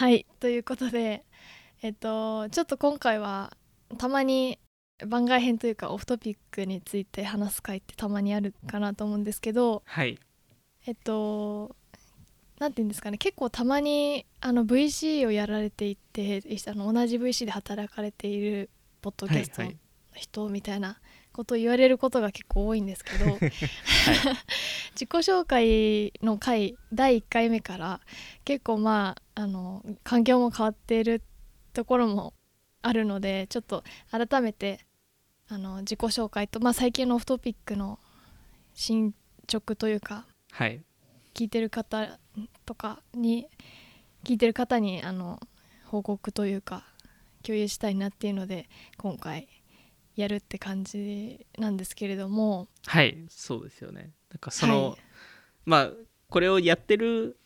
はい。ということでえっとちょっと今回はたまに番外編というかオフトピックについて話す回ってたまにあるかなと思うんですけどはい。えっとなんて言うんですかね結構たまにあの VC をやられていてあの同じ VC で働かれているポッドキャストのはいはい。人みたいなことを言われることが結構多いんですけど、自己紹介の回第1回目から結構まああの環境も変わっているところもあるのでちょっと改めてあの自己紹介と、まあ、最近のオフトピックの進捗というかはい。聞いてる方とかに聞いてる方にあの報告というか共有したいなっていうので今回やるって感じなんですけれども。はいそうですよね。なんかその、はい。まあこれをやってる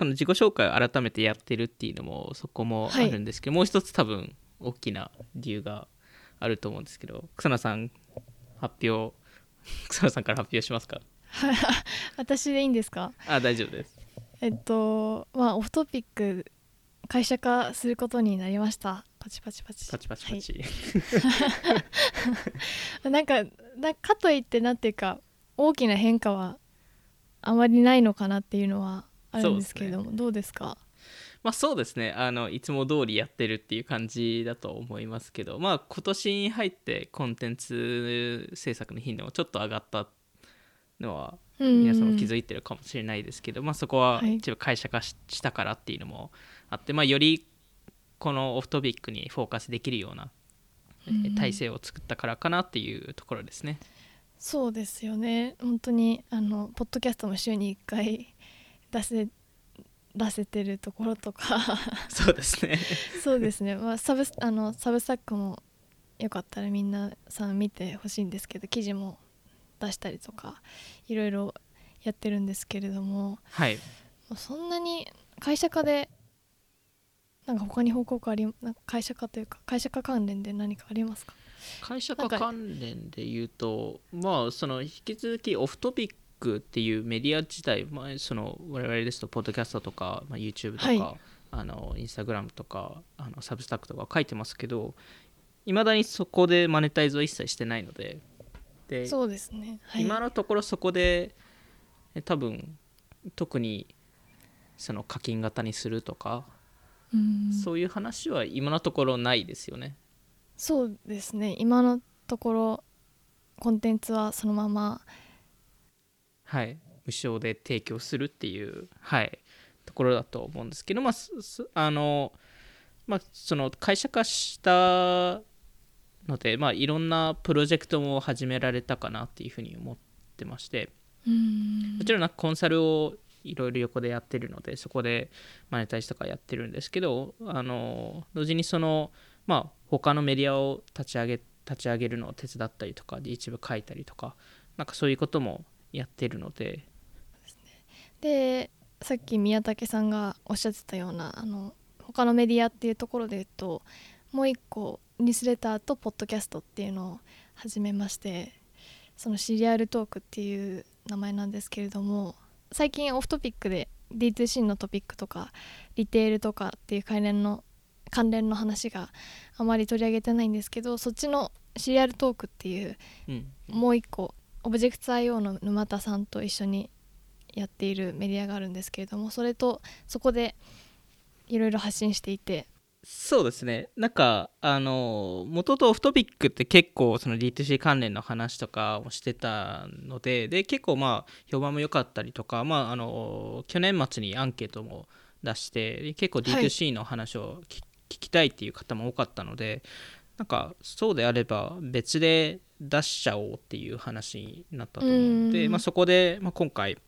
この自己紹介を改めてやってるっていうのもそこもあるんですけど、もう一つ多分大きな理由があると思うんですけど草野さん発表 草野さんから発表しますか？私でいいんですか？あ大丈夫です。えっとまあオフトピック会社化することになりました。パチパチパチ。パチパチパチ、はい、なんかなかといってなんていうか大きな変化はあまりないのかなっていうのはあるんですけれども、どうですか？まあそうですね。あのいつも通りやってるっていう感じだと思いますけどまあ今年に入ってコンテンツ制作の頻度もちょっと上がったのは皆さんも気づいてるかもしれないですけど、まあ、そこははい一応会社化ししたからっていうのもあって、まあ、よりこのオフトピックにフォーカスできるような体制を作ったからかなっていうところですね。そうですよね。本当にあのポッドキャストも週に1回出せ出せてるところとか そうですね。そうですね、まあ、サブスあのサブスタックもよかったらみんなさん見てほしいんですけど記事も出したりとかいろいろやってるんですけれどもはい。そんなに会社化でなんか他に報告ありなんか会社化というか会社化関連で何かありますか？会社化関連で言うとまあその引き続きオフトピックっていうメディア自体、まあ、その我々ですとポッドキャストとか、まあ、YouTube とか、はい。あのインスタグラムとかあのサブスタックとか書いてますけどいまだにそこでマネタイズを一切してないのででそうですね、はい、今のところそこでえ多分特にその課金型にするとか、うん。そういう話は今のところないですよね。そうですね。今のところコンテンツはそのままはい、無償で提供するっていう、はい、ところだと思うんですけど、まあ、あのまあ、その会社化したので、まあ、いろんなプロジェクトも始められたかなっていうふうに思ってましてうん。もちろんなんかコンサルをいろいろ横でやってるのでそこでマネタイズとかやってるんですけどあの同時にその、まあ、他のメディアを立ち上げ立ち上げるのを手伝ったりとかで一部書いたりとかなんかそういうこともやってるので。でさっき宮武さんがおっしゃってたようなあの他のメディアっていうところで言うともう一個ニュースレターとポッドキャストっていうのを始めましてそのシリアルトークっていう名前なんですけれども最近オフトピックで D2C のトピックとかリテールとかっていう関連の関連の話があまり取り上げてないんですけどそっちのシリアルトークっていううん。もう一個オブジェクト IO の沼田さんと一緒にやっているメディアがあるんですけれどもそれとそこでいろいろ発信していて。そうですね。なんかあの元とオフトピックって結構その D2C 関連の話とかをしてたのでで結構まあ評判も良かったりとか、まあ、あの去年末にアンケートも出して結構 D2C の話を聞,、聞きたいっていう方も多かったのでなんかそうであれば別で出しちゃおうっていう話になったと思うので、うん。まあ、そこで、まあ、今回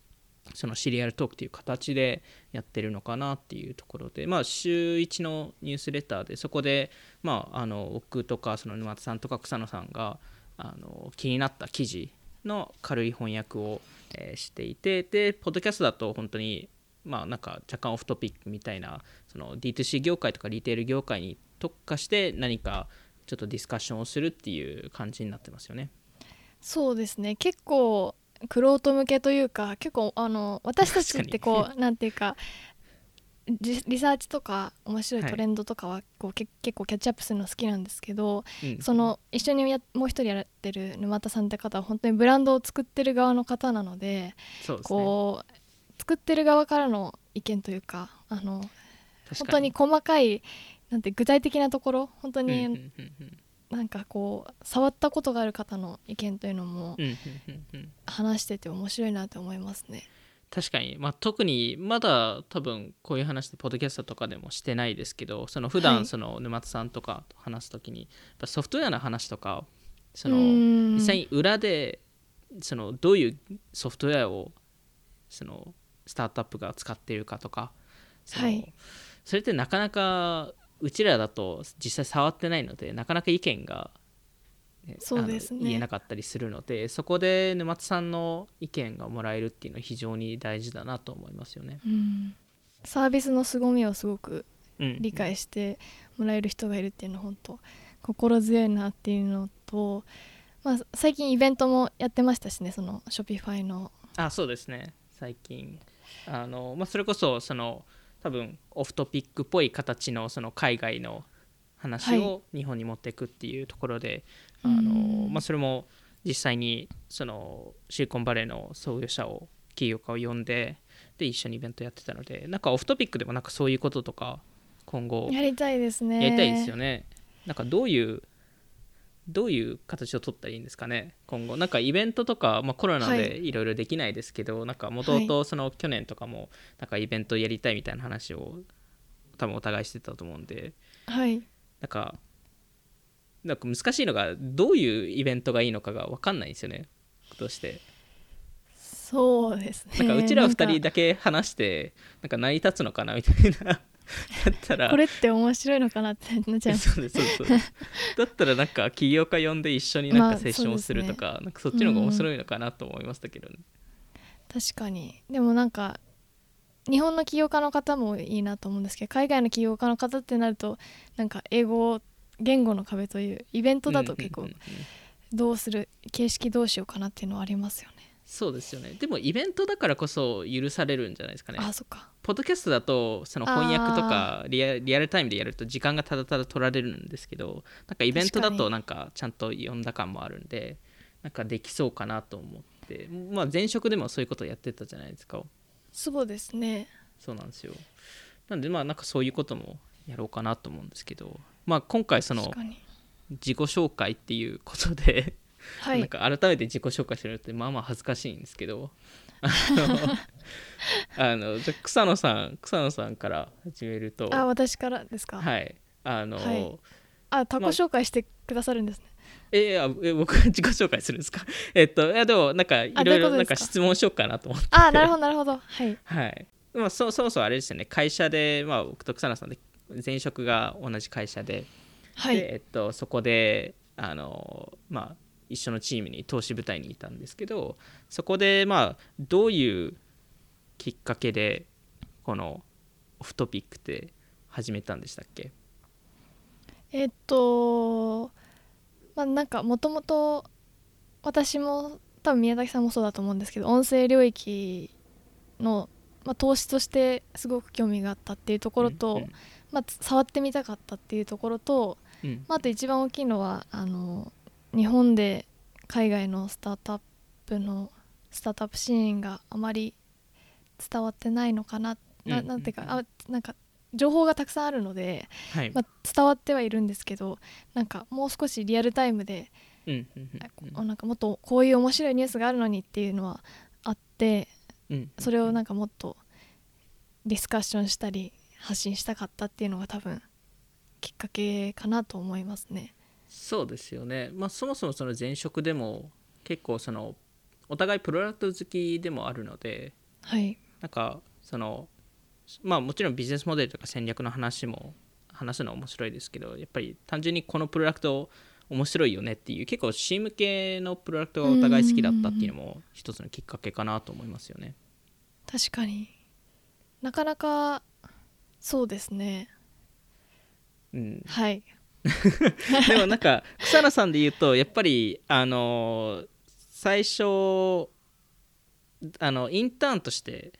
そのシリアルトークっていう形でやってるのかなっていうところで、まあ、週1のニュースレターでそこで、まあ、あの僕とかその沼田さんとか草野さんがあの気になった記事の軽い翻訳を、えーしていてでポッドキャストだと本当にまあなんか若干オフトピックみたいなその D2C 業界とかリテール業界に特化して何かちょっとディスカッションをするっていう感じになってますよね。そうですね。結構クロート向けというか結構あの私たちってこう なんていうかリリサーチとか面白いトレンドとかはこう、け結構キャッチアップするの好きなんですけど、うん。その一緒にやもう一人やってる沼田さんって方は本当にブランドを作ってる側の方なのでね。こう作ってる側からの意見というかあの本当に細かいなんて具体的なところ本当になんかこう触ったことがある方の意見というのも話してて面白いなと思いますね。確かに、まあ、特にまだ多分こういう話でポッドキャストとかでもしてないですけどその普はい。段その沼田さんとかと話す時に、やっぱソフトウェアの話とかそうのん。実際に裏でそのどういうソフトウェアをそのスタートアップが使っているかとかそのはい。それってなかなかうちらだと実際触ってないのでなかなか意見が、ねそうですね。言えなかったりするのでそこで沼津さんの意見がもらえるっていうのは非常に大事だなと思いますよね。うん。サービスの凄みをすごくうん、理解してもらえる人がいるっていうのは本当心強いなっていうのと、まあ、最近イベントもやってましたしねそのショピファイの。あそうですね。最近。あの、まあ、それこそその多分オフトピックっぽい形のその海外の話はを日本に持っていくっていうところで、うん。あのまあ、それも実際にそのシリコンバレーの創業者を企業家を呼んでで一緒にイベントやってたのでなんかオフトピックでもなんかそういうこととか今後やりたいですね。やりたいですよね。なんかどういうどういう形を取ったらいいんですかね？今後。なんかイベントとか、まあ、コロナはでいろいろできないですけど、なんかもともとその去年とかもなんかイベントやりたいみたいな話を多分お互いしてたと思うんで。はい。なんかなんか難しいのがどういうイベントがいいのかが分かんないんですよね。どうして。そうですね。なんかうちら二人だけ話してなんか成り立つのかなみたいな だったら。これって面白いのかなってなっちゃいますそうですそうです。だったらなんか起業家呼んで一緒になんまあかセッションをするとか,、なんかそっちの方が面白いのかなと思いましたけどね、確かに。でもなんか日本の起業家の方もいいなと思うんですけど海外の起業家の方ってなるとなんか英語言語の壁というイベントだと結構うんうんうんうん。どうする形式どうしようかなっていうのはありますよね。そうですよね。でもイベントだからこそ許されるんじゃないですかね。あそっか。ポッドキャストだとその翻訳とかリアリアルタイムでやると時間がただただ取られるんですけどなんかイベントだとなんかちゃんと読んだ感もあるんでなんかできそうかなと思って。まあ前職でもそういうことやってたじゃないですか。そうですね。そうなんですよ。なんでまあなんかそういうこともやろうかなと思うんですけど。まあ今回その自己紹介っていうことで、はい。なんか改めて自己紹介するのってまあまあ恥ずかしいんですけど。あのじゃあ草野さん草野さんから始めると。あ私からですか、はい。あの、はい。あ他己まあ紹介してくださるんですね、えあえ僕が自己紹介するんですか？えっといやでもなんかいろいろなんかか質問しようかなと思って。あなるほどなるほど。はい。はい。まあそそもそもあれですよね。会社でまあ僕と草野さんで前職が同じ会社で。はい。で、えっと、そこであの、まあ、一緒のチームに投資部隊にいたんですけどそこで、まあ、どういうきっかけでこのオフトピックって始めたんでしたっけ？えっとまあなんかもともと私も多分宮崎さんもそうだと思うんですけど音声領域の、まあ、投資としてすごく興味があったっていうところと、うんまあ、つ触ってみたかったっていうところと、うん。まあ、あと一番大きいのはあの日本で海外のスタートアップのスタートアップシーンがあまり伝わってないのかな。なうんなんていうかあなんか情報がたくさんあるので、はい。まあ、伝わってはいるんですけどなんかもう少しリアルタイムで、うんなんかもっとこういう面白いニュースがあるのにっていうのはあってうん。それをなんかもっとディスカッションしたり発信したかったっていうのが多分きっかけかなと思いますね。そうですよね、まあ、そもそもその前職でも結構そのお互いプロダクト好きでもあるのではい。なんかそのまあもちろんビジネスモデルとか戦略の話も話すのは面白いですけどやっぱり単純にこのプロダクト面白いよねっていう結構 C 向けのプロダクトがお互い好きだったっていうのも一つのきっかけかなと思いますよね。確かに。なかなかそうですね。うん、はい でもなんか草野さんで言うとやっぱりあの最初あのインターンとして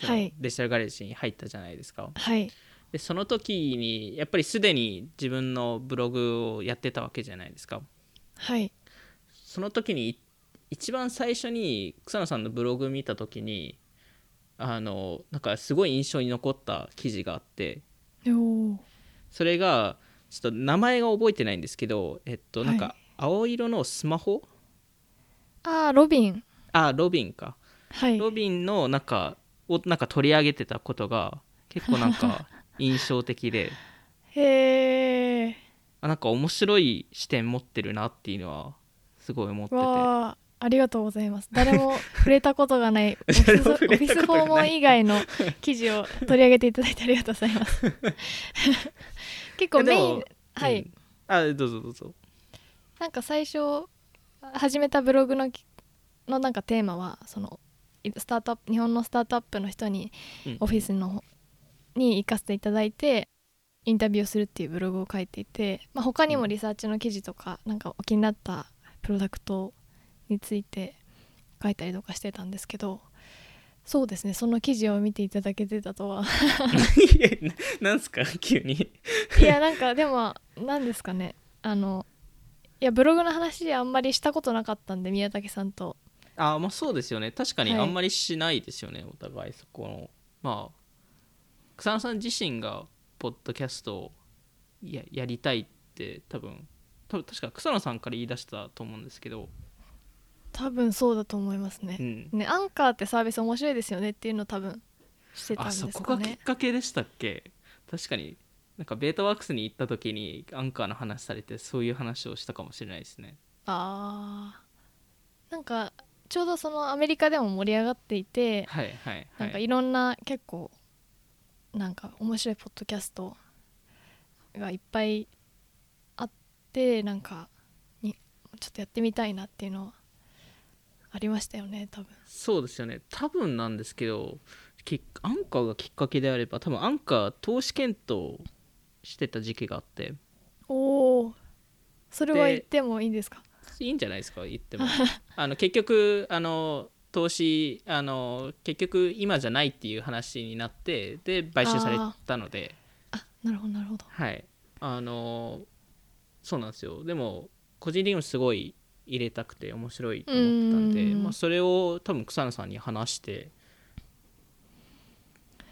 はい。デジタルガレージに入ったじゃないですか。はい。でその時にやっぱりすでに自分のブログをやってたわけじゃないですか。はい。その時にい一番最初に草野さんのブログ見た時にあのなんかすごい印象に残った記事があって。それがちょっと名前が覚えてないんですけどえっとなんかはい青色のスマホ、あーロビン。あロビンか。はい。ロビンのなんかをなんか取り上げてたことが結構なんか 印象的で。へえあなんか面白い視点持ってるなっていうのはすごい思ってて。わあありがとうございます。誰も 触れたことがない オフィ誰ス訪問以外の記事を取り上げていただいてありがとうございます結構メインはい、うんあどうぞどうぞ。なんか最初始めたブログのきのなんかテーマはそのいスタートアップ日本のスタートアップの人にうん。オフィスのに行かせていただいてインタビューをするっていうブログを書いていて、まあ、他にもリサーチの記事とかなんかお気になったプロダクトについて書いたりとかしてたんですけどそうですね。その記事を見ていただけてたとは。いやななんすか？急に。いやなんかでも何ですかね。あのいやブログの話あんまりしたことなかったんで宮武さんと。あまあそうですよね。確かにはい。あんまりしないですよね、お互いそこの。まあ草野さん自身がポッドキャストをややりたいって多分多分確か草野さんから言い出したと思うんですけど、多分そうだと思いますね。う。ん、ねアンカーってサービス面白いですよねっていうのを多分してたんあですかそこがきっね。かけでしたっけ？確かになんかベータワークスに行った時にアンカーの話されてそういう話をしたかもしれないですね。あー。なんかちょうどそのアメリカでも盛り上がっていて、はいはいなんかはいいろんな結構なんか面白いポッドキャストがいっぱいあってなんかにちょっとやってみたいなっていうのはありましたよね多分。そうですよね。多分なんですけどきアンカーがきっかけであれば多分アンカー投資検討してた時期があって。おおそれはで言ってもいいんですか？いいんじゃないですか言っても。あの結局あの投資あの結局今じゃないっていう話になってで買収されたので。あなるほどなるほど。はい。あのそうなんですよ。でも個人的にもすごい入れたくて面白いと思ってたんで、うん。まあ、それを多分草野さんに話して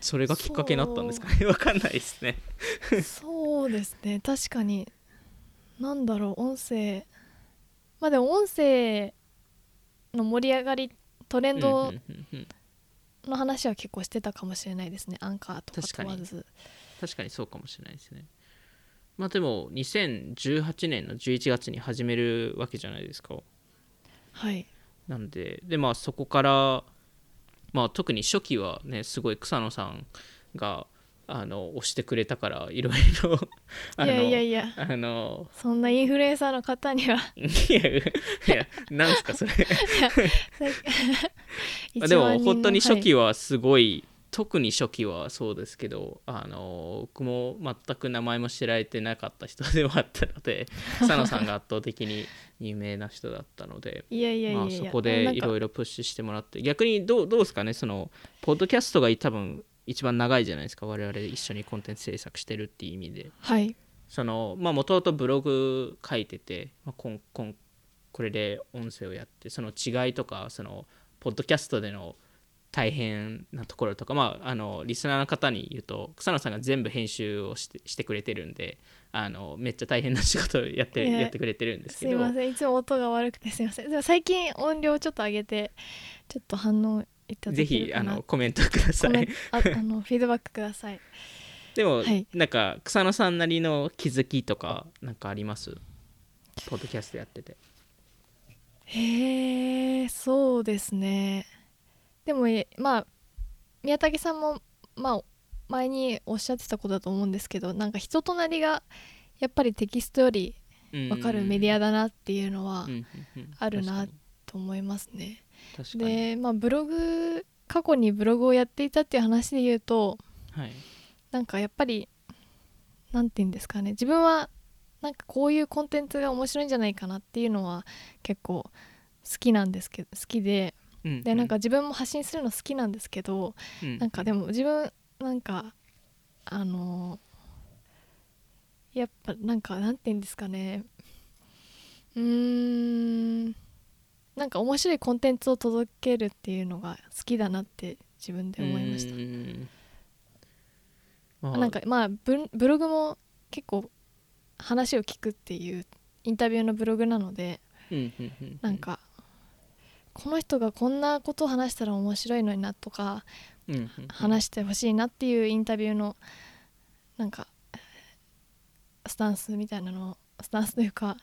それがきっかけになったんですかね。わかんないですね。そうですね。確かに。なんだろう音声。まあでも音声の盛り上がりトレンドの話は結構してたかもしれないですね。アンカーとか問わず。確かにそうかもしれないですねまあでも2018年の11月に始めるわけじゃないですか。はい。なんででまあそこからまあ特に初期はねすごい草野さんがあの押してくれたからいろいろあいのやいや。いや。あのそんなインフルエンサーの方には。いやいやなんすかそれ。まあでも本当に初期ははすごい、特に初期はそうですけどあの僕も全く名前も知られてなかった人ではあったので 草野さんが圧倒的に有名な人だったのでまあ、そこでいろいいろプッシュしてもらって逆にどうどうですかね？そのポッドキャストが多分一番長いじゃないですか？我々一緒にコンテンツ制作してるっていう意味で。はい。そのまあもともとブログ書いてて、まあ、こんこんこれで音声をやってその違いとかそのポッドキャストでの大変なところとかまああのリスナーの方に言うと草野さんが全部編集をしてしてくれてるんであのめっちゃ大変な仕事をやっていややってくれてるんですけど。すいません。いつも音が悪くてすいません。でも最近音量ちょっと上げてちょっと反応いただぜひあのコメントください。ああのフィードバックください。でも、はい。なんか草野さんなりの気づきとかなんかあります？ポッドキャストやってて。へえそうですねでもえまあ宮武さんもまあ前におっしゃってたことだと思うんですけどなんか人となりがやっぱりテキストより分かるメディアだなっていうのはあるなと思いますね。でまあブログ過去にブログをやっていたっていう話で言うとはい。なんかやっぱりなんて言うんですかね。自分はなんかこういうコンテンツが面白いんじゃないかなっていうのは結構好きなんですけど好きでうん。でなんか自分も発信するの好きなんですけど、うん。なんかでも自分なんかあのやっぱなんかなんて言うんですかね。うーん。なんか面白いコンテンツを届けるっていうのが好きだなって自分で思いました。うん。まあなんかまあブブログも結構話を聞くっていうインタビューのブログなのでなんかこの人がこんなことを話したら面白いのになとかうんうんうん。話してほしいなっていうインタビューのなんかスタンスみたいなのスタンスというか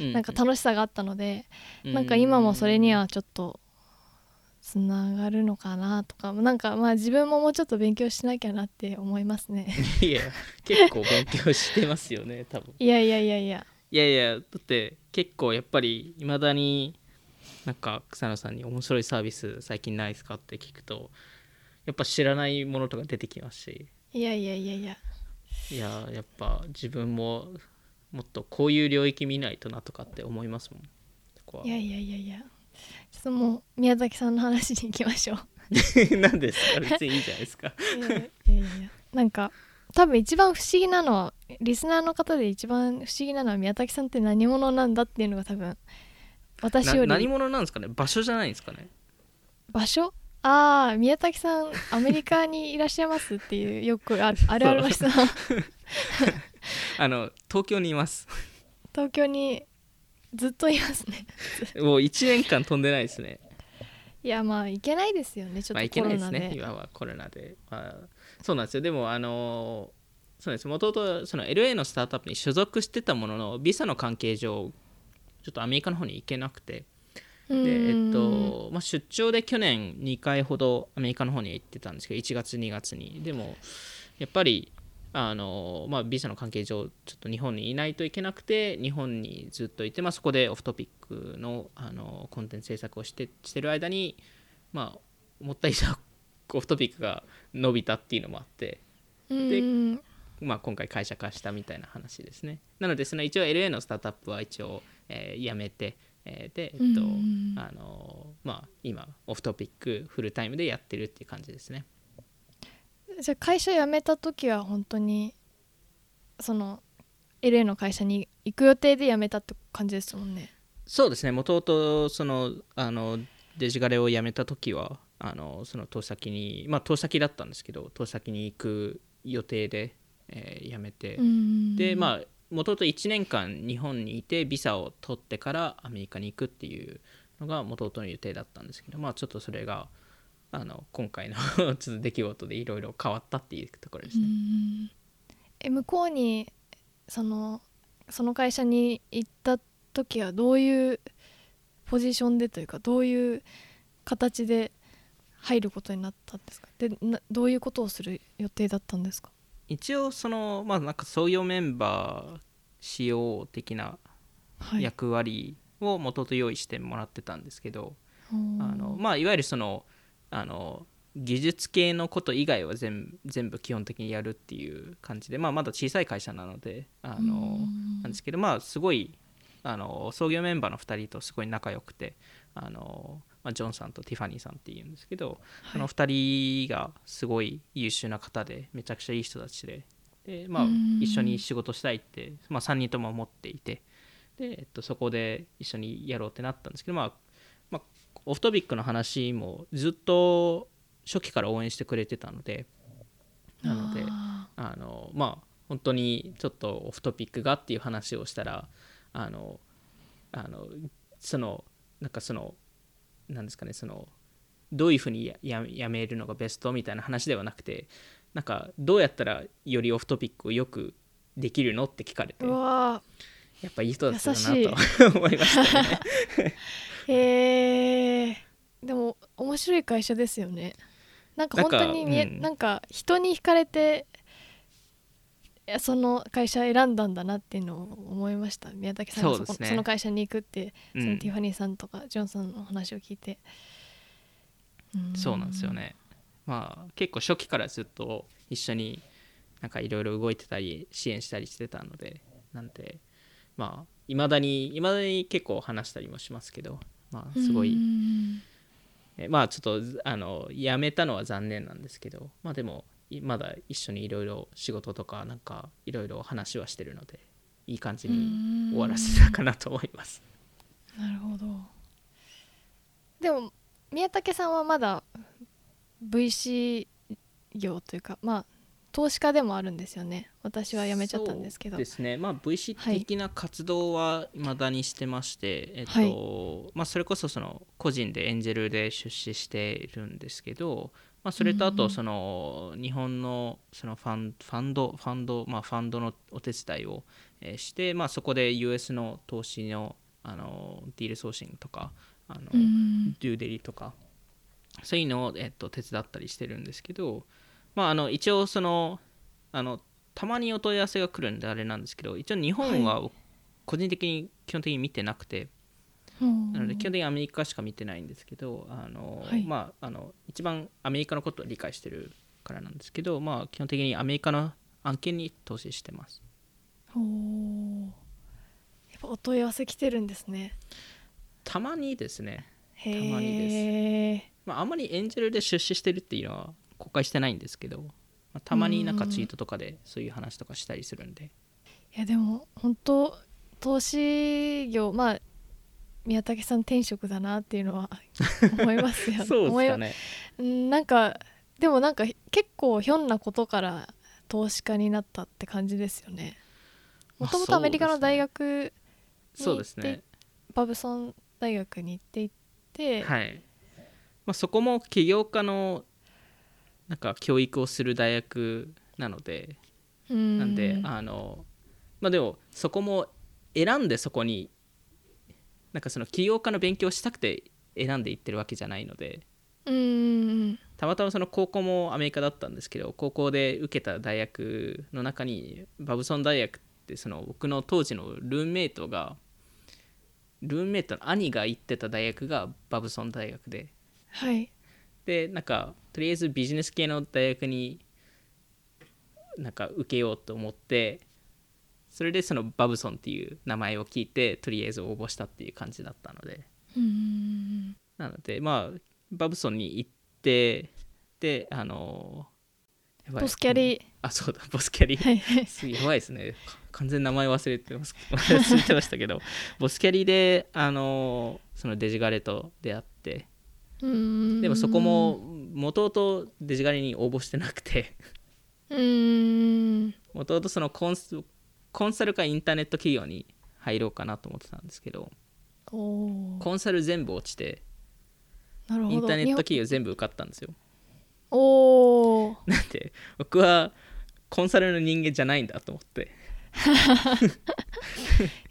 うんなんか楽しさがあったのでうなんか今もそれにはちょっとつながるのかなとかなんかまあ自分ももうちょっと勉強しなきゃなって思いますね。いや結構勉強してますよね多分。いやいやいやいや。いやいやだって結構やっぱりいまだになんか草野さんに面白いサービス最近ないですかって聞くとやっぱ知らないものとか出てきますし。いやいやいやいや。いややっぱ自分ももっとこういう領域見ないとなとかって思いますもん。いやいやいやいや。ちょっともう宮崎さんの話に行きましょう。何ですか？別にいいじゃないですか。いやいやいやいや。なんか多分一番不思議なのはリスナーの方で一番不思議なのは宮崎さんって何者なんだっていうのが多分私より。な何者なんですかね？場所じゃないんですかね？場所？ああ宮崎さんアメリカにいらっしゃいますっていう よくあるあるあるの質問あの東京にいます。東京にずっといますね。もう1年間飛んでないですね。いやまあいけないですよね。ちょまあいっとコけないですロナで,、ね。今はコロナで、まあ、そうなんですよ。でもあのそうですもともとその LA のスタートアップに所属してたもののビザの関係上ちょっとアメリカの方に行けなくて。うで、えんっとまあ、出張で去年2回ほどアメリカの方に行ってたんですけど1月2月に。でもやっぱりあの、まあ、ビザの関係上ちょっと日本にいないといけなくて日本にずっといて、まあ、そこでオフトピックのあのコンテンツ制作をしてしてる間に、まあ、思った以上 オフトピックが伸びたっていうのもあって、うん。まあ、今回会社化したみたいな話ですね。なのでその一応 LA のスタートアップは一応、えー辞めて、えーで、えっとうんあのまあ、今オフトピックフルタイムでやってるっていう感じですね。じゃあ会社辞めた時は本当にその LA の会社に行く予定で辞めたって感じですもんね。そうですね。もともとそのあのデジガレを辞めた時はあのその投資先にまあ投資先だったんですけど投資先に行く予定で、えー辞めて、うん。でまあもともと1年間日本にいてビザを取ってからアメリカに行くっていうのがもともとの予定だったんですけどまあちょっとそれがあの今回のちょっと出来事でいろいろ変わったっていうところですね。え向こうにそのその会社に行った時はどういうポジションでというかどういう形で入ることになったんですか？でなどういうことをする予定だったんですか？一応そのまあなんか創業メンバー CO 的なはい。役割をもと用意してもらってたんですけど、おー。あのまあいわゆるそのあの技術系のこと以外は全全部基本的にやるっていう感じで、まあ、まだ小さい会社なのであのうん。なんですけどまあすごいあの創業メンバーの2人とすごい仲良くてあの、まあ、ジョンさんとティファニーさんっていうんですけど、その2人がすごい優秀な方でめちゃくちゃいい人たちで。で、まあうん、一緒に仕事したいって、まあ、3人とも思っていて。で、えっと、そこで一緒にやろうってなったんですけど、まあまあ、オフトピックの話もずっと初期から応援してくれてたのでなのでああのまあ本当にちょっとオフトピックがっていう話をしたらあのあのそのなんかそのなんですかねそのどういうふうにやややめるのがベストみたいな話ではなくてなんかどうやったらよりオフトピックをよくできるのって聞かれてーうわやっぱいい人だったな優と 思いましたね。えでも面白い会社ですよね。なんか本当になんかうん。なんか人に惹かれていやその会社選んだんだなっていうのを思いました。宮崎さんがそね。その会社に行くって、うん。そのティファニーさんとかジョンさんの話を聞いて。そうなんですよね。まあ結構初期からずっと一緒になんかいろいろ動いてたり支援したりしてたのでなんでまあいまだにいまだに結構話したりもしますけどまあすごういん。えまあちょっとあの辞めたのは残念なんですけどまあでもいまだ一緒にいろいろ仕事とかなんかいろいろ話はしてるのでいい感じに終わらせたかなと思います。なるほど。でも宮武さんはまだ VC 業というかまあ投資家でもあるんですよね。私は辞めちゃったんですけど。そうですね、まあ、VC 的な活動は未だにしてまして、えっとはい。まあ、それこそその個人でエンジェルで出資しているんですけど、まあ、それとあとその日本のそのファンファンドファンド、まあ、ファンドのお手伝いをえーして、まあ、そこで US の投資のあのディールソーシングとかあの、うん。デューデリとかそういうのを、えっと、手伝ったりしてるんですけど、まあ、あの一応そのあのたまにお問い合わせが来るんであれなんですけど一応日本は個人的に基本的に見てなくて、うんなので基本的にアメリカしか見てないんですけどあの、はい。まあ、あの一番アメリカのことを理解してるからなんですけど、まあ、基本的にアメリカの案件に投資してます。おー。やっぱお問い合わせ来てるんですね。たまにですね、へたまにえまあ、あんまりエンジェルで出資してるっていうのは公開してないんですけど、まあ、たまになんかツイートとかでそういう話とかしたりするんで。いやでも本当投資業まあ宮武さん転職だなっていうのは 思いますよそうですかね。うんなんかでもなんか結構ひょんなことから投資家になったって感じですよねまあもともとアメリカの大学そうですね。バブソン大学に行っていて、はい。まあ、そこも起業家のなんか教育をする大学なので、うんなんであのまあでもそこも選んでそこになんかその起業家の勉強をしたくて選んでいってるわけじゃないのでうん。たまたまその高校もアメリカだったんですけど高校で受けた大学の中にバブソン大学ってその僕の当時のルームメイトがルームメイトの兄が行ってた大学がバブソン大学で。はい。でなんかとりあえずビジネス系の大学になんか受けようと思ってそれでそのバブソンっていう名前を聞いてとりあえず応募したっていう感じだったので。うんなのでまあバブソンに行ってであのボスキャリあそうだボスキャリー。はいはい。すやばいですね。か完全に名前忘れてます。忘れてましたけど。ボスキャリであのそのデジガレと出会って。うん。でもそこも元々デジガレに応募してなくて。うん。元々そのコンスコンサルかインターネット企業に入ろうかなと思ってたんですけどコンサル全部落ちてなるほど。インターネット企業全部受かったんですよ。おー。なんで僕はコンサルの人間じゃないんだと思って。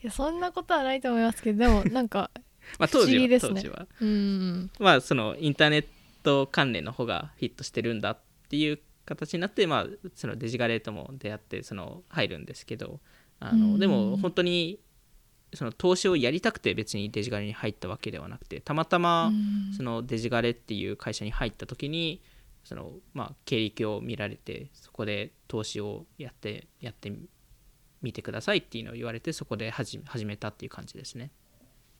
いやそんなことはないと思いますけどでもなんか まあ当時は、不思議ですね。当時は。うん。まあそのインターネット関連の方がフィットしてるんだっていう形になってまあそのデジガレーとも出会ってその入るんですけどあうん。のでも本当にその投資をやりたくて別にデジガレに入ったわけではなくてたまたまうん。そのデジガレっていう会社に入った時にそのまあ経歴を見られてそこで投資をやってやってみてくださいっていうのを言われてそこで始め始めたっていう感じですね。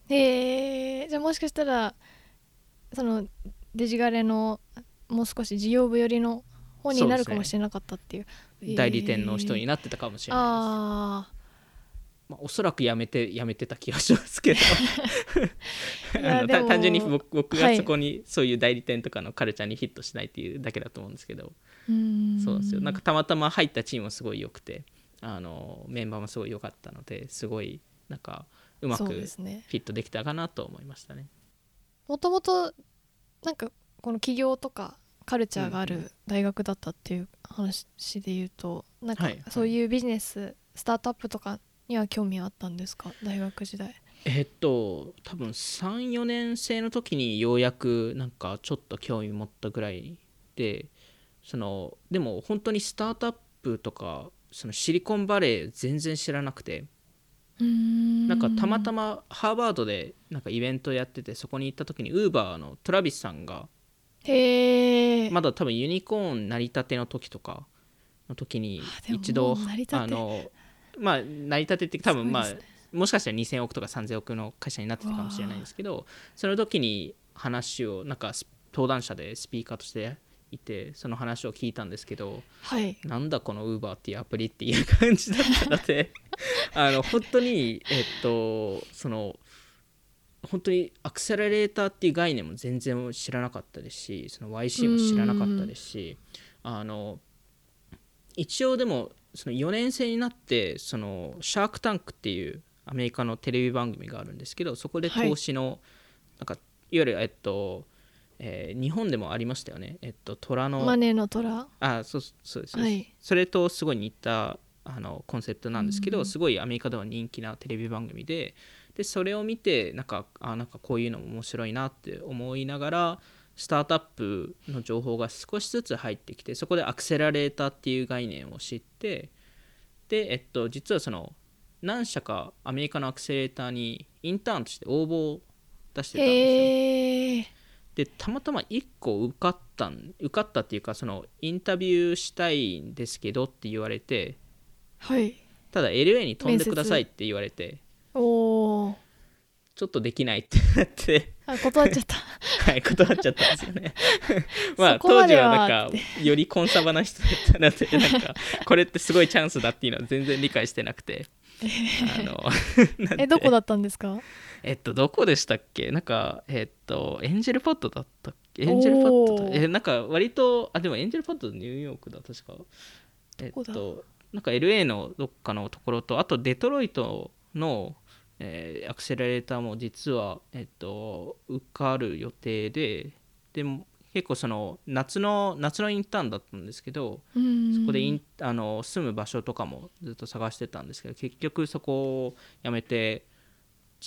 へえ。じゃあもしかしたらそのデジガレのもう少し事業部寄りの方になるかもしれなかったっていう。代理店の人にななってたかもしれないです。あまあ、おそらくやめてやめてた気がしますけど。あの単純に僕がそこにそういう代理店とかのカルチャーにヒットしないっていうだけだと思うんですけど、そうですよ。なんかたまたま入ったチームもすごい良くてあのメンバーもすごい良かったのですごいなんかうまくフィットできたかなと思いましたね。もともとなんかこの起業とかカルチャーがあうんうる大学だったっていう話で言うとなんかはいはい。そういうビジネススタートアップとかには興味あったんですか？大学時代。えっと多分34年生の時にようやくなんかちょっと興味持ったぐらいでそのでも本当にスタートアップとかそのシリコンバレー全然知らなくて。ななんかたまたまハーバードでなんかイベントやっててそこに行った時にウーバーのトラビスさんがへえまだ多分ユニコーン成り立ての時とかの時に一度あのまあ成り立てって多分まあね。もしかしたら2000億とか3000億の会社になってたかもしれないんですけどその時に話をなんかス登壇者でスピーカーとしていてその話を聞いたんですけどはい。なんだこの Uber っていうアプリっていう感じだったので あの本当にえっとその本当にアクセラレーターっていう概念も全然知らなかったですしその YC も知らなかったですしあの一応でもその4年生になってそのシャークタンクっていうアメリカのテレビ番組があるんですけどそこで投資の、なんかいわゆるえっと、えー日本でもありましたよね。えっと虎のマネーの虎？あそうそうです、はい。それとすごい似たあのコンセプトなんですけど、うん。すごいアメリカでは人気なテレビ番組ででそれを見てなんかあなんかこういうのも面白いなって思いながらスタートアップの情報が少しずつ入ってきてそこでアクセラレーターっていう概念を知ってで、えっと、実はその何社かアメリカのアクセラレーターにインターンとして応募を出してたんですよ。でたまたま1個受かったん受かったっていうかそのインタビューしたいんですけどって言われてはいただ LA に飛んでくださいって言われておおちょっとできないってなって。あ断っちゃった。はい断っちゃったんですよね。まあ当時はなんかよりコンサバな人だったのでなんか これってすごいチャンスだっていうのは全然理解してなくて。あの えどこだったんですか？えっと、どこでしたっけ？なんか、えっと、エンジェルパッドだったっけ？エンジェルパッドえ、なんか割と、あ、でもエンジェルパッドニューヨークだ、確か。えっと、なんか LA のどっかのところと、あとデトロイトの、えーアクセラレーターも実は、えっと、受かる予定で、でも結構その夏の夏のインターンだったんですけど、うん。そこでインあの住む場所とかもずっと探してたんですけど結局そこを辞めて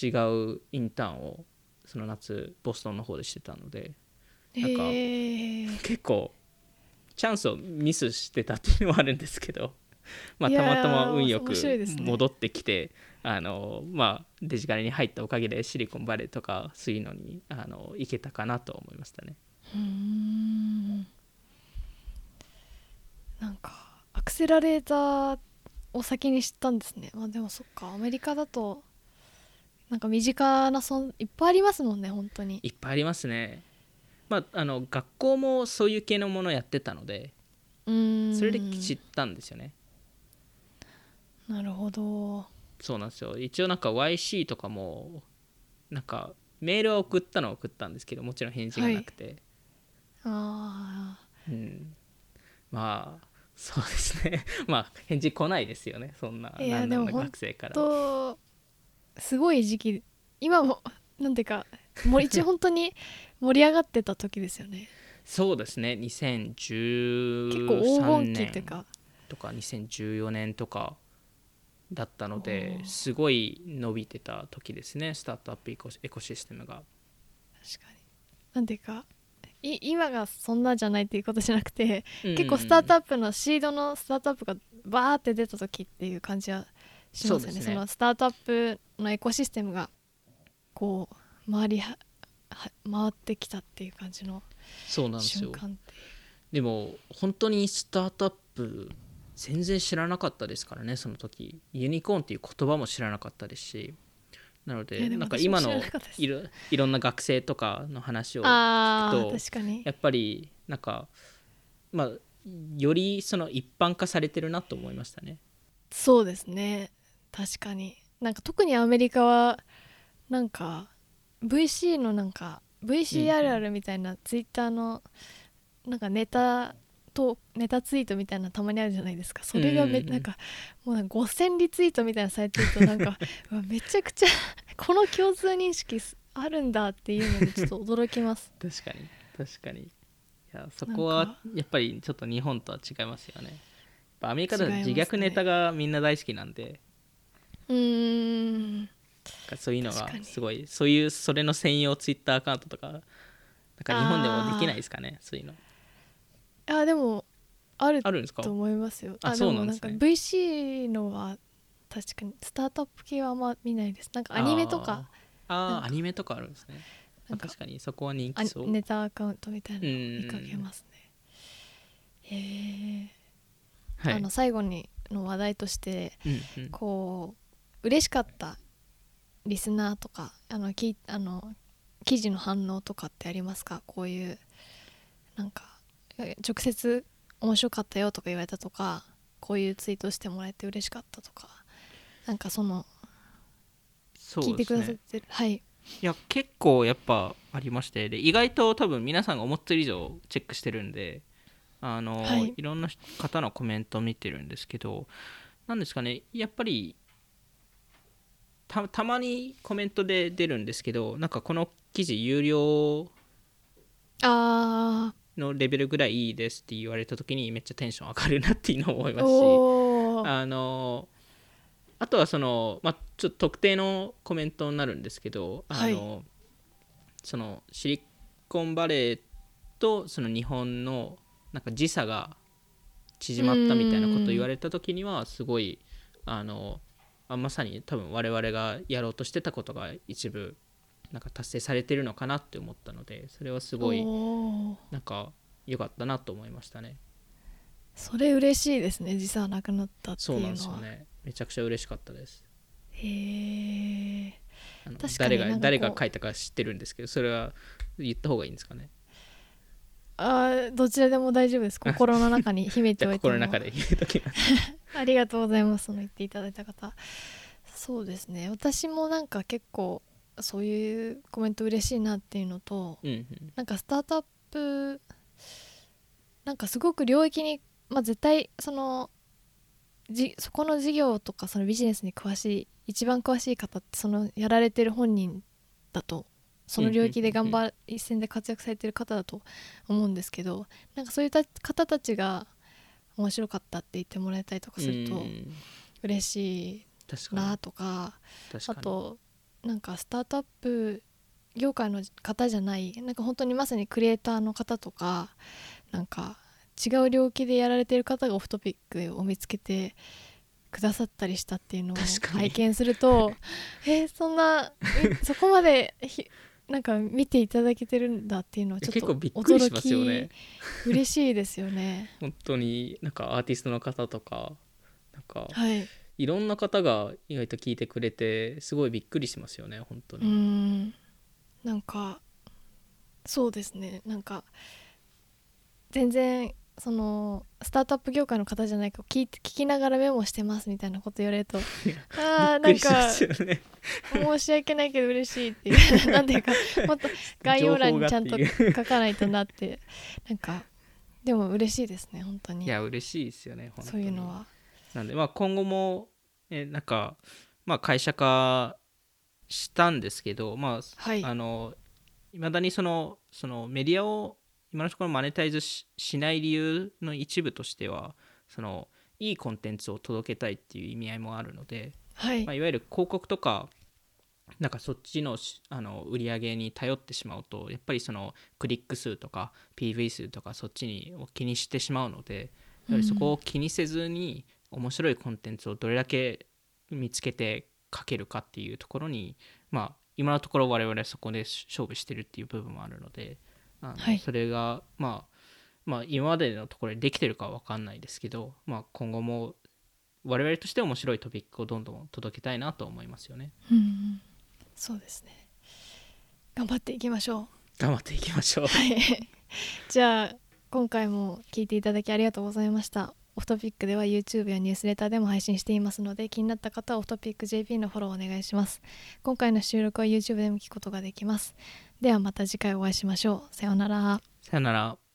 違うインターンをその夏ボストンの方でしてたのでなんか結構チャンスをミスしてたっていうのはあるんですけど、まあ、たまたま運よく戻ってきて、あのまあ、デジカルに入ったおかげでシリコンバレーとかそういうのにあの行けたかなと思いましたね。うーんなんかアクセラレーターを先に知ったんですねまあでもそっかアメリカだとなんか身近なそんいっぱいありますもんね本当にいっぱいありますね。まあ、あの学校もそういう系のものをやってたのでうーんそれで知ったんですよね。なるほどそうなんですよ。一応なんか YC とかもなんかメールは送ったのは送ったんですけどもちろん返事がなくて、あうん、まあそうですね。まあ返事来ないですよね。そんないやなも学生から。あとすごい時期今もなんていうかもう一応本当に 盛り上がってた時ですよね。そうですね。2013結構黄金期年っていうか。とか2014年とかだったのですごい伸びてた時ですねスタートアップエコエコシステムが。確かに。なんていうかい今がそんなじゃないっていうことじゃなくてうん結構スタートアップのシードのスタートアップがバーって出た時っていう感じはしますよね。そそうですね。のスタートアップのエコシステムがこう回りはは回ってきたっていう感じのそうなんですよ。でも本当にスタートアップ全然知らなかったですからねその時。ユニコーンっていう言葉も知らなかったですし。なのでなんか今のいろいろんな学生とかの話をあ聞くとー確かに。やっぱりなんかまあよりその一般化されてるなと思いましたね。そうですね。確かに。なんか特にアメリカはなんか VC のなんか VCRR みたいなツイッターのなんかネタとネタツイートみたいなたまにあるじゃないですか。それがめ、うんなんかもうなんか5000リツイートみたいなされてるとなんか めちゃくちゃこの共通認識すあるんだっていうのにちょっと驚きます。確かに確かに。いやそこはやっぱりちょっと日本とは違いますよね。アメリカでは自虐ネタがみんな大好きなんで、うーん。そういうのがすごいそういうそれの専用ツイッターアカウントとかなんか日本でもできないですかねそういうのあでもあるあるんですか？と思いますよ。ああそうなんですね。もなんか VC のは確かにスタートアップ系はあんま見ないです。なんかアニメとか。あーあアニメとかあるんですね、まあ、なんか。確かにそこは人あ気そう、ネタアカウントみたいなのうん見かけますね。へえ、はい。あの最後にの話題としてうんうん。こう嬉しかったリスナーとかあのきあの記事の反応とかってありますか？こういうなんかえ直接面白かったよとか言われたとかこういうツイートしてもらえて嬉しかったとかなんかそのそう聞いてくださってる、はい。いや結構やっぱありましてで意外と多分皆さんが思ってる以上チェックしてるんであの、はい。い、ろんな方のコメントを見てるんですけどなんですかねやっぱりたたまにコメントで出るんですけどなんかこの記事有料あのレベルぐらいいいですって言われた時にめっちゃテンション上がるなっていうのを思いーますしあのあとはその、まあ、ちょっと特定のコメントになるんですけどあの、そのシリコンバレーとその日本のなんか時差が縮まったみたいなことを言われた時にはすごいあのあまさに多分我々がやろうとしてたことが一部なんか達成されてるのかなって思ったのでそれはすごいなんか良かったなと思いましたね。それ嬉しいですね時差なくなったっていうのは。そうなんですよね。めちゃくちゃ嬉しかったです。へえ誰が誰が書いたか知ってるんですけどそれは言った方がいいんですかね？あーどちらでも大丈夫です。心の中に秘めておいても。心の中で ありがとうございますその言っていただいた方。そうですね。私もなんか結構そういうコメント嬉しいなっていうのとうんうん。なんかスタートアップなんかすごく領域に、まあ、絶対そのじそこの事業とかそのビジネスに詳しい一番詳しい方ってそのやられてる本人だとその領域で頑張る一線で活躍されてる方だと思うんですけどなんかそういった方たちが面白かったって言ってもらえたりとかするとうん嬉しいなにとかあとなんかスタートアップ業界の方じゃないなんか本当にまさにクリエイターの方とかなんか違う領域でやられてる方がオフトピックを見つけてくださったりしたっていうのを拝見すると えーそんなみそこまでひなんか見ていただけてるんだっていうのはちょっと結構びっくりしますよね。驚き嬉しいですよね。本当になんかアーティストの方とかなんかはいいろんな方が意外と聞いてくれてすごいびっくりしますよね本当うに、ん。なんかそうですね。なんか全然そのスタートアップ業界の方じゃないか聞いて聞きながらメモしてますみたいなこと言われると あーびっくりしまなんか申し訳ないけど嬉しいっていう。なんていうかもっと概要欄にちゃんと書かないとなって。なんかでも嬉しいですね本当に。いや嬉しいですよね本当に。そういうのはなんでまあ今後も、えなんか、まあ、会社化したんですけどまあ、はい。あの未だにそのそのメディアを今のところマネタイズししない理由の一部としてはそのいいコンテンツを届けたいっていう意味合いもあるので、はい。まあ、いわゆる広告とかなんかそっちのしあの売り上げに頼ってしまうとやっぱりそのクリック数とか PV 数とかそっちにを気にしてしまうのでやはりそこを気にせずに面白いコンテンツをどれだけ見つけて書けるかっていうところにまあ今のところ我々はそこで勝負してるっていう部分もあるのであのはい。それがまあまあ今までのところでできてるかは分かんないですけど、まあ、今後も我々として面白いトピックをどんどん届けたいなと思いますよね。うんうん。そうですね。頑張っていきましょう。頑張っていきましょう。はい。じゃあ今回も聞いていただきありがとうございましたオフトピックでは YouTube やニュースレターでも配信していますので気になった方はオフトピック JP のフォローお願いします。今回の収録は YouTube でも聞くことができます。ではまた次回お会いしましょう。さようなら。さよなら。